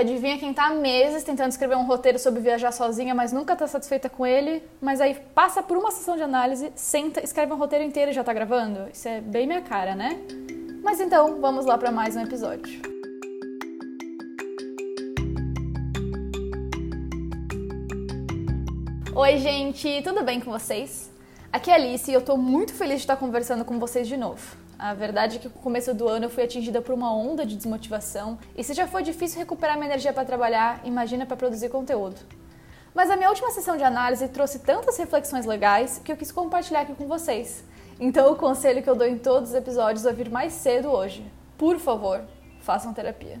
adivinha quem tá há meses tentando escrever um roteiro sobre viajar sozinha, mas nunca tá satisfeita com ele, mas aí passa por uma sessão de análise, senta, escreve um roteiro inteiro e já tá gravando? Isso é bem minha cara, né? Mas então, vamos lá para mais um episódio. Oi, gente, tudo bem com vocês? Aqui é Alice e eu tô muito feliz de estar conversando com vocês de novo. A verdade é que no começo do ano eu fui atingida por uma onda de desmotivação e se já foi difícil recuperar minha energia para trabalhar, imagina para produzir conteúdo. Mas a minha última sessão de análise trouxe tantas reflexões legais que eu quis compartilhar aqui com vocês. Então o conselho que eu dou em todos os episódios é vir mais cedo hoje. Por favor, façam terapia.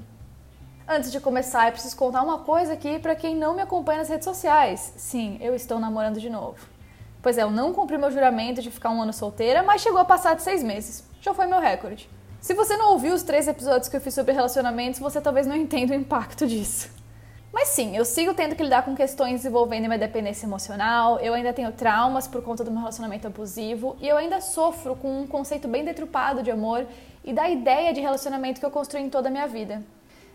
Antes de começar, eu preciso contar uma coisa aqui para quem não me acompanha nas redes sociais. Sim, eu estou namorando de novo. Pois é, eu não cumpri meu juramento de ficar um ano solteira, mas chegou a passar de seis meses já foi meu recorde. Se você não ouviu os três episódios que eu fiz sobre relacionamentos, você talvez não entenda o impacto disso. Mas sim, eu sigo tendo que lidar com questões envolvendo minha dependência emocional, eu ainda tenho traumas por conta do meu relacionamento abusivo e eu ainda sofro com um conceito bem deturpado de amor e da ideia de relacionamento que eu construí em toda a minha vida.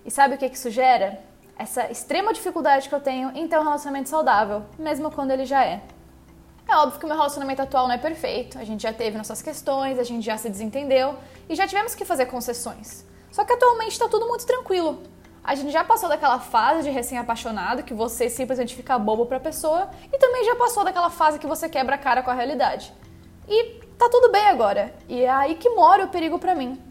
E sabe o que isso gera? Essa extrema dificuldade que eu tenho em ter um relacionamento saudável, mesmo quando ele já é. É óbvio que o meu relacionamento atual não é perfeito, a gente já teve nossas questões, a gente já se desentendeu e já tivemos que fazer concessões. Só que atualmente está tudo muito tranquilo. A gente já passou daquela fase de recém-apaixonado que você simplesmente fica bobo pra pessoa e também já passou daquela fase que você quebra a cara com a realidade. E tá tudo bem agora. E é aí que mora o perigo para mim.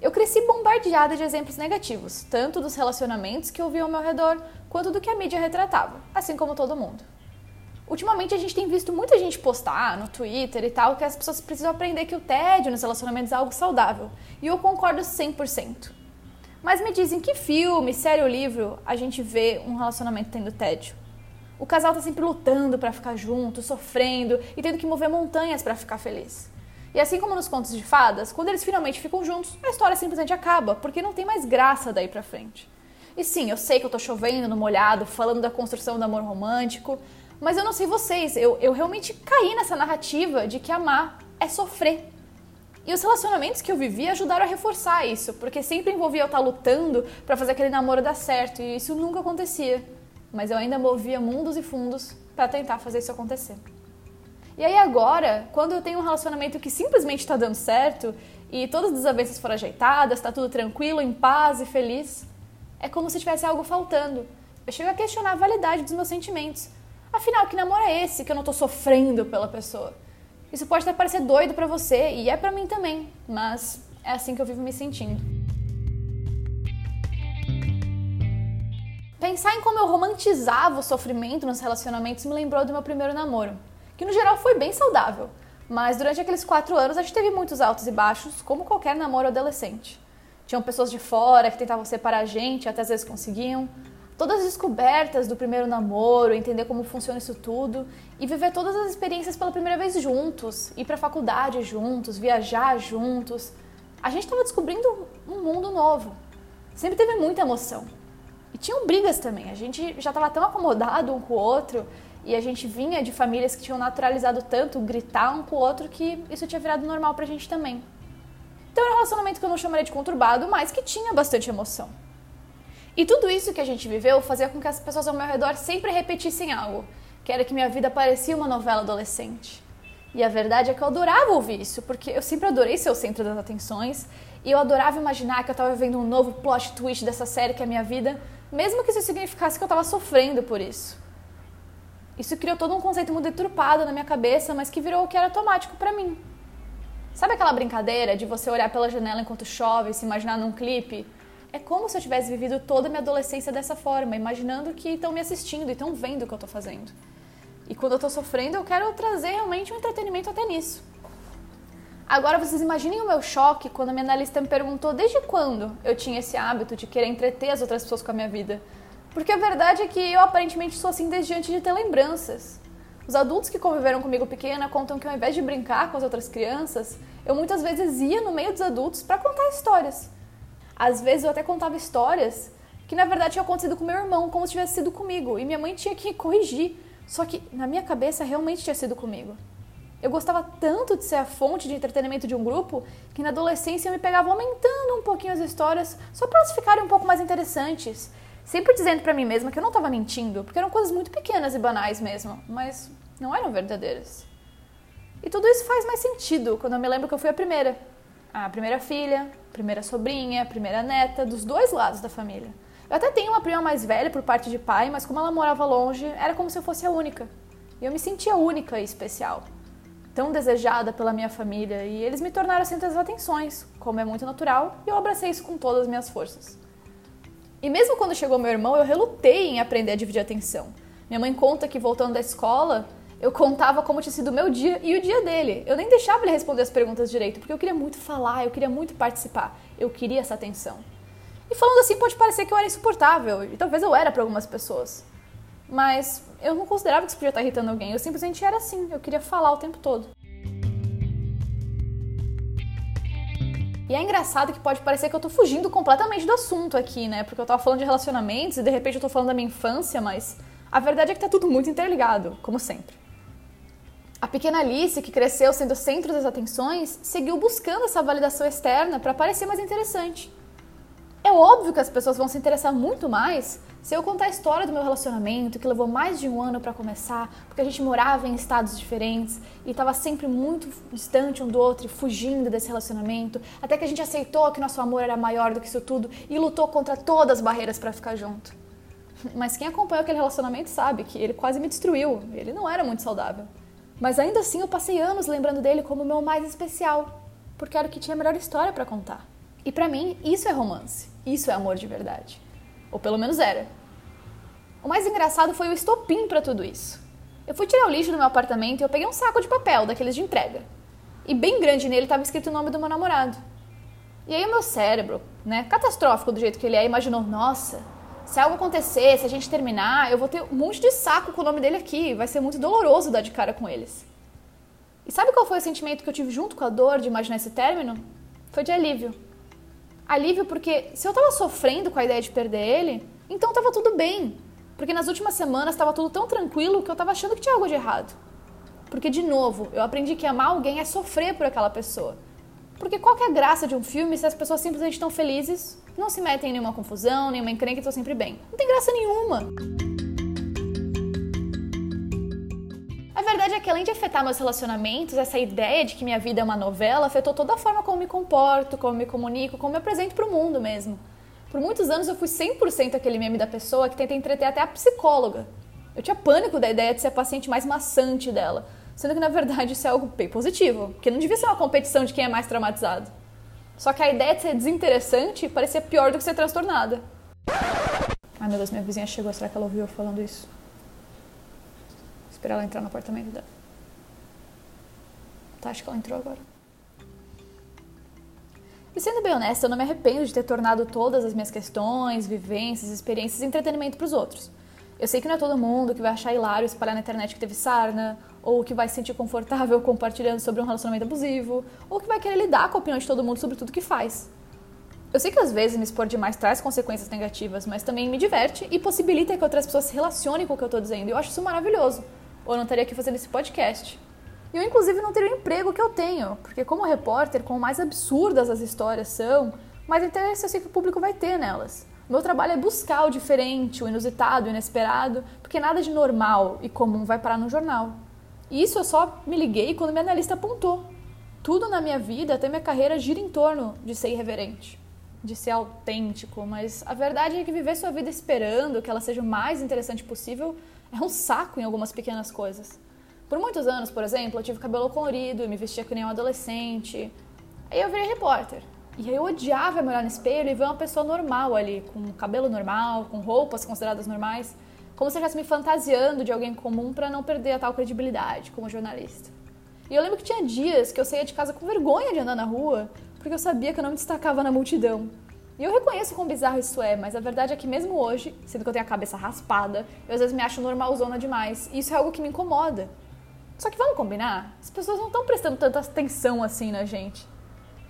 Eu cresci bombardeada de exemplos negativos, tanto dos relacionamentos que eu vi ao meu redor, quanto do que a mídia retratava, assim como todo mundo. Ultimamente a gente tem visto muita gente postar no Twitter e tal que as pessoas precisam aprender que o tédio nos relacionamentos é algo saudável. E eu concordo 100%. Mas me dizem que filme, série ou livro a gente vê um relacionamento tendo tédio. O casal tá sempre lutando para ficar junto, sofrendo e tendo que mover montanhas para ficar feliz. E assim como nos contos de fadas, quando eles finalmente ficam juntos, a história simplesmente acaba, porque não tem mais graça daí pra frente. E sim, eu sei que eu tô chovendo no molhado, falando da construção do amor romântico, mas eu não sei vocês, eu, eu realmente caí nessa narrativa de que amar é sofrer. E os relacionamentos que eu vivi ajudaram a reforçar isso, porque sempre envolvia eu estar lutando para fazer aquele namoro dar certo, e isso nunca acontecia. Mas eu ainda movia mundos e fundos para tentar fazer isso acontecer. E aí agora, quando eu tenho um relacionamento que simplesmente está dando certo e todas as desavenças foram ajeitadas, está tudo tranquilo, em paz e feliz, é como se tivesse algo faltando. Eu chego a questionar a validade dos meus sentimentos, Afinal, que namoro é esse que eu não tô sofrendo pela pessoa? Isso pode até parecer doido para você e é para mim também, mas é assim que eu vivo me sentindo. Pensar em como eu romantizava o sofrimento nos relacionamentos me lembrou do meu primeiro namoro, que no geral foi bem saudável, mas durante aqueles quatro anos a gente teve muitos altos e baixos, como qualquer namoro adolescente. Tinham pessoas de fora que tentavam separar a gente, até às vezes conseguiam, todas as descobertas do primeiro namoro, entender como funciona isso tudo e viver todas as experiências pela primeira vez juntos, ir para faculdade juntos, viajar juntos. A gente estava descobrindo um mundo novo. Sempre teve muita emoção. E tinham brigas também. A gente já estava tão acomodado um com o outro e a gente vinha de famílias que tinham naturalizado tanto gritar um com o outro que isso tinha virado normal pra gente também. Então era um relacionamento que eu não chamaria de conturbado, mas que tinha bastante emoção. E tudo isso que a gente viveu fazia com que as pessoas ao meu redor sempre repetissem algo, que era que minha vida parecia uma novela adolescente. E a verdade é que eu adorava ouvir isso, porque eu sempre adorei ser o centro das atenções, e eu adorava imaginar que eu estava vivendo um novo plot twist dessa série que é a minha vida, mesmo que isso significasse que eu estava sofrendo por isso. Isso criou todo um conceito muito deturpado na minha cabeça, mas que virou o que era automático para mim. Sabe aquela brincadeira de você olhar pela janela enquanto chove e se imaginar num clipe? É como se eu tivesse vivido toda a minha adolescência dessa forma, imaginando que estão me assistindo e estão vendo o que eu estou fazendo. E quando eu estou sofrendo, eu quero trazer realmente um entretenimento até nisso. Agora vocês imaginem o meu choque quando a minha analista me perguntou desde quando eu tinha esse hábito de querer entreter as outras pessoas com a minha vida. Porque a verdade é que eu aparentemente sou assim desde antes de ter lembranças. Os adultos que conviveram comigo pequena contam que ao invés de brincar com as outras crianças, eu muitas vezes ia no meio dos adultos para contar histórias. Às vezes eu até contava histórias que na verdade tinham acontecido com meu irmão, como se tivesse sido comigo, e minha mãe tinha que corrigir. Só que na minha cabeça realmente tinha sido comigo. Eu gostava tanto de ser a fonte de entretenimento de um grupo que na adolescência eu me pegava aumentando um pouquinho as histórias só para elas ficarem um pouco mais interessantes. Sempre dizendo para mim mesma que eu não estava mentindo, porque eram coisas muito pequenas e banais mesmo, mas não eram verdadeiras. E tudo isso faz mais sentido quando eu me lembro que eu fui a primeira. A primeira filha, primeira sobrinha, primeira neta, dos dois lados da família. Eu até tenho uma prima mais velha por parte de pai, mas como ela morava longe, era como se eu fosse a única. E eu me sentia única e especial. Tão desejada pela minha família, e eles me tornaram centro das atenções, como é muito natural, e eu abracei isso com todas as minhas forças. E mesmo quando chegou meu irmão, eu relutei em aprender a dividir atenção. Minha mãe conta que voltando da escola, eu contava como tinha sido o meu dia e o dia dele. Eu nem deixava ele responder as perguntas direito, porque eu queria muito falar, eu queria muito participar, eu queria essa atenção. E falando assim, pode parecer que eu era insuportável, e talvez eu era para algumas pessoas. Mas eu não considerava que isso podia estar irritando alguém, eu simplesmente era assim, eu queria falar o tempo todo. E é engraçado que pode parecer que eu tô fugindo completamente do assunto aqui, né? Porque eu tava falando de relacionamentos e de repente eu tô falando da minha infância, mas a verdade é que tá tudo muito interligado, como sempre. A pequena Alice, que cresceu sendo o centro das atenções, seguiu buscando essa validação externa para parecer mais interessante. É óbvio que as pessoas vão se interessar muito mais se eu contar a história do meu relacionamento, que levou mais de um ano para começar, porque a gente morava em estados diferentes e estava sempre muito distante um do outro e fugindo desse relacionamento, até que a gente aceitou que nosso amor era maior do que isso tudo e lutou contra todas as barreiras para ficar junto. Mas quem acompanhou aquele relacionamento sabe que ele quase me destruiu, ele não era muito saudável. Mas ainda assim eu passei anos lembrando dele como meu mais especial, porque era o que tinha a melhor história para contar. E para mim, isso é romance. Isso é amor de verdade. Ou pelo menos era. O mais engraçado foi o estopim para tudo isso. Eu fui tirar o lixo do meu apartamento e eu peguei um saco de papel, daqueles de entrega. E bem grande nele estava escrito o nome do meu namorado. E aí o meu cérebro, né, catastrófico do jeito que ele é, imaginou: nossa, se algo acontecer, se a gente terminar, eu vou ter um monte de saco com o nome dele aqui, vai ser muito doloroso dar de cara com eles. E sabe qual foi o sentimento que eu tive junto com a dor de imaginar esse término? Foi de alívio. Alívio porque se eu tava sofrendo com a ideia de perder ele, então tava tudo bem. Porque nas últimas semanas estava tudo tão tranquilo que eu tava achando que tinha algo de errado. Porque, de novo, eu aprendi que amar alguém é sofrer por aquela pessoa. Porque qual que é a graça de um filme se as pessoas simplesmente estão felizes, não se metem em nenhuma confusão, nenhuma encrenca e estão sempre bem? Não tem graça nenhuma. verdade é que além de afetar meus relacionamentos, essa ideia de que minha vida é uma novela afetou toda a forma como me comporto, como me comunico, como me apresento para o mundo mesmo. Por muitos anos eu fui 100% aquele meme da pessoa que tenta entreter até a psicóloga. Eu tinha pânico da ideia de ser a paciente mais maçante dela, sendo que na verdade isso é algo bem positivo, porque não devia ser uma competição de quem é mais traumatizado. Só que a ideia de ser desinteressante parecia pior do que ser transtornada. Ai meu Deus, minha vizinha chegou, será que ela ouviu eu falando isso? Esperar ela entrar no apartamento dela. Tá, acho que ela entrou agora. E sendo bem honesta, eu não me arrependo de ter tornado todas as minhas questões, vivências, experiências entretenimento para os outros. Eu sei que não é todo mundo que vai achar hilário espalhar na internet que teve sarna, ou que vai se sentir confortável compartilhando sobre um relacionamento abusivo, ou que vai querer lidar com a opinião de todo mundo sobre tudo que faz. Eu sei que às vezes me expor demais traz consequências negativas, mas também me diverte e possibilita que outras pessoas se relacionem com o que eu estou dizendo. E eu acho isso maravilhoso ou eu não estaria aqui fazendo esse podcast. E eu, inclusive, não teria o emprego que eu tenho, porque, como repórter, quanto mais absurdas as histórias são, mais interesse eu sei que o público vai ter nelas. Meu trabalho é buscar o diferente, o inusitado, o inesperado, porque nada de normal e comum vai parar no jornal. Isso eu só me liguei quando minha analista apontou. Tudo na minha vida, até minha carreira, gira em torno de ser irreverente, de ser autêntico, mas a verdade é que viver sua vida esperando que ela seja o mais interessante possível é um saco em algumas pequenas coisas. Por muitos anos, por exemplo, eu tive cabelo colorido e me vestia que nem um adolescente. Aí eu virei repórter. E aí eu odiava me olhar no espelho e ver uma pessoa normal ali, com cabelo normal, com roupas consideradas normais, como se eu estivesse me fantasiando de alguém comum para não perder a tal credibilidade como jornalista. E eu lembro que tinha dias que eu saía de casa com vergonha de andar na rua, porque eu sabia que eu não me destacava na multidão. E eu reconheço quão bizarro isso é, mas a verdade é que mesmo hoje, sendo que eu tenho a cabeça raspada, eu às vezes me acho normalzona demais. E isso é algo que me incomoda. Só que vamos combinar? As pessoas não estão prestando tanta atenção assim na gente.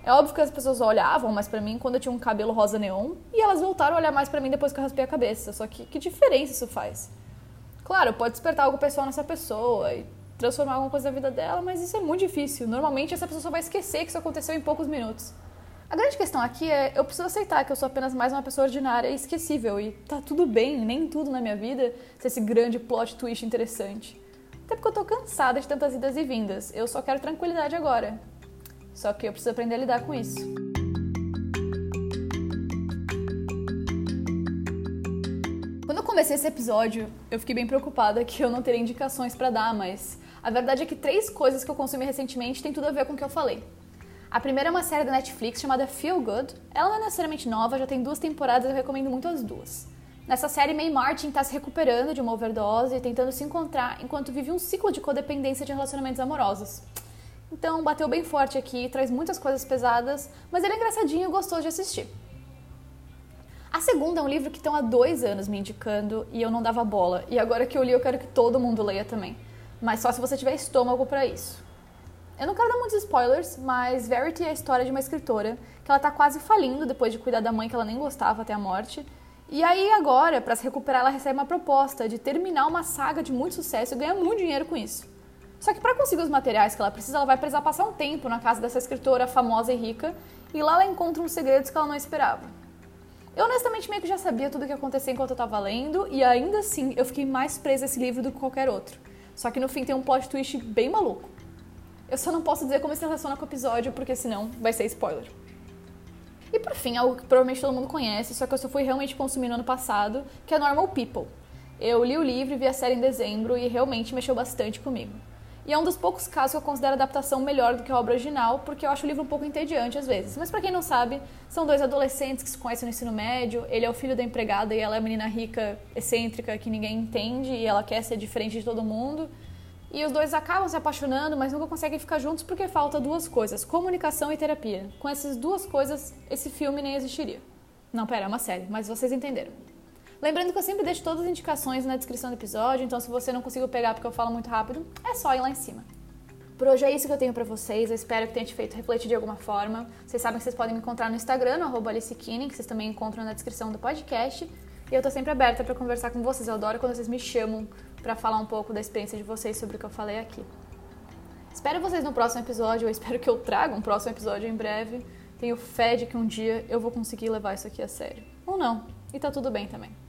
É óbvio que as pessoas olhavam mais para mim quando eu tinha um cabelo rosa neon e elas voltaram a olhar mais para mim depois que eu raspei a cabeça. Só que que diferença isso faz? Claro, pode despertar algo pessoal nessa pessoa e transformar alguma coisa na vida dela, mas isso é muito difícil. Normalmente essa pessoa só vai esquecer que isso aconteceu em poucos minutos. A grande questão aqui é eu preciso aceitar que eu sou apenas mais uma pessoa ordinária e esquecível e tá tudo bem, nem tudo na minha vida ser esse grande plot twist interessante. Até porque eu tô cansada de tantas idas e vindas. Eu só quero tranquilidade agora. Só que eu preciso aprender a lidar com isso. Quando eu comecei esse episódio, eu fiquei bem preocupada que eu não teria indicações para dar, mas a verdade é que três coisas que eu consumi recentemente têm tudo a ver com o que eu falei. A primeira é uma série da Netflix chamada Feel Good. Ela não é necessariamente nova, já tem duas temporadas e eu recomendo muito as duas. Nessa série, May Martin está se recuperando de uma overdose e tentando se encontrar enquanto vive um ciclo de codependência de relacionamentos amorosos. Então, bateu bem forte aqui, traz muitas coisas pesadas, mas ele é engraçadinho e gostoso de assistir. A segunda é um livro que estão há dois anos me indicando e eu não dava bola. E agora que eu li, eu quero que todo mundo leia também. Mas só se você tiver estômago para isso. Eu não quero dar muitos spoilers, mas Verity é a história de uma escritora que ela tá quase falindo depois de cuidar da mãe que ela nem gostava até a morte. E aí agora, para se recuperar, ela recebe uma proposta de terminar uma saga de muito sucesso e ganhar muito dinheiro com isso. Só que para conseguir os materiais que ela precisa, ela vai precisar passar um tempo na casa dessa escritora famosa e rica, e lá ela encontra uns segredos que ela não esperava. Eu honestamente meio que já sabia tudo o que ia acontecer enquanto eu estava lendo, e ainda assim eu fiquei mais presa a esse livro do que qualquer outro. Só que no fim tem um plot twist bem maluco. Eu só não posso dizer como se relaciona com o episódio, porque senão vai ser spoiler. E por fim, algo que provavelmente todo mundo conhece, só que eu só fui realmente consumindo ano passado, que é Normal People. Eu li o livro e vi a série em dezembro e realmente mexeu bastante comigo. E é um dos poucos casos que eu considero adaptação melhor do que a obra original, porque eu acho o livro um pouco entediante às vezes. Mas para quem não sabe, são dois adolescentes que se conhecem no ensino médio. Ele é o filho da empregada e ela é a menina rica, excêntrica, que ninguém entende e ela quer ser diferente de todo mundo. E os dois acabam se apaixonando, mas nunca conseguem ficar juntos porque falta duas coisas: comunicação e terapia. Com essas duas coisas, esse filme nem existiria. Não, pera, é uma série, mas vocês entenderam. Lembrando que eu sempre deixo todas as indicações na descrição do episódio, então se você não conseguiu pegar porque eu falo muito rápido, é só ir lá em cima. Por hoje é isso que eu tenho para vocês, eu espero que tenha te feito refletir de alguma forma. Vocês sabem que vocês podem me encontrar no Instagram, no Alice que vocês também encontram na descrição do podcast. E eu tô sempre aberta para conversar com vocês, eu adoro quando vocês me chamam para falar um pouco da experiência de vocês sobre o que eu falei aqui. Espero vocês no próximo episódio, eu espero que eu traga um próximo episódio em breve. Tenho fé de que um dia eu vou conseguir levar isso aqui a sério. Ou não, e tá tudo bem também.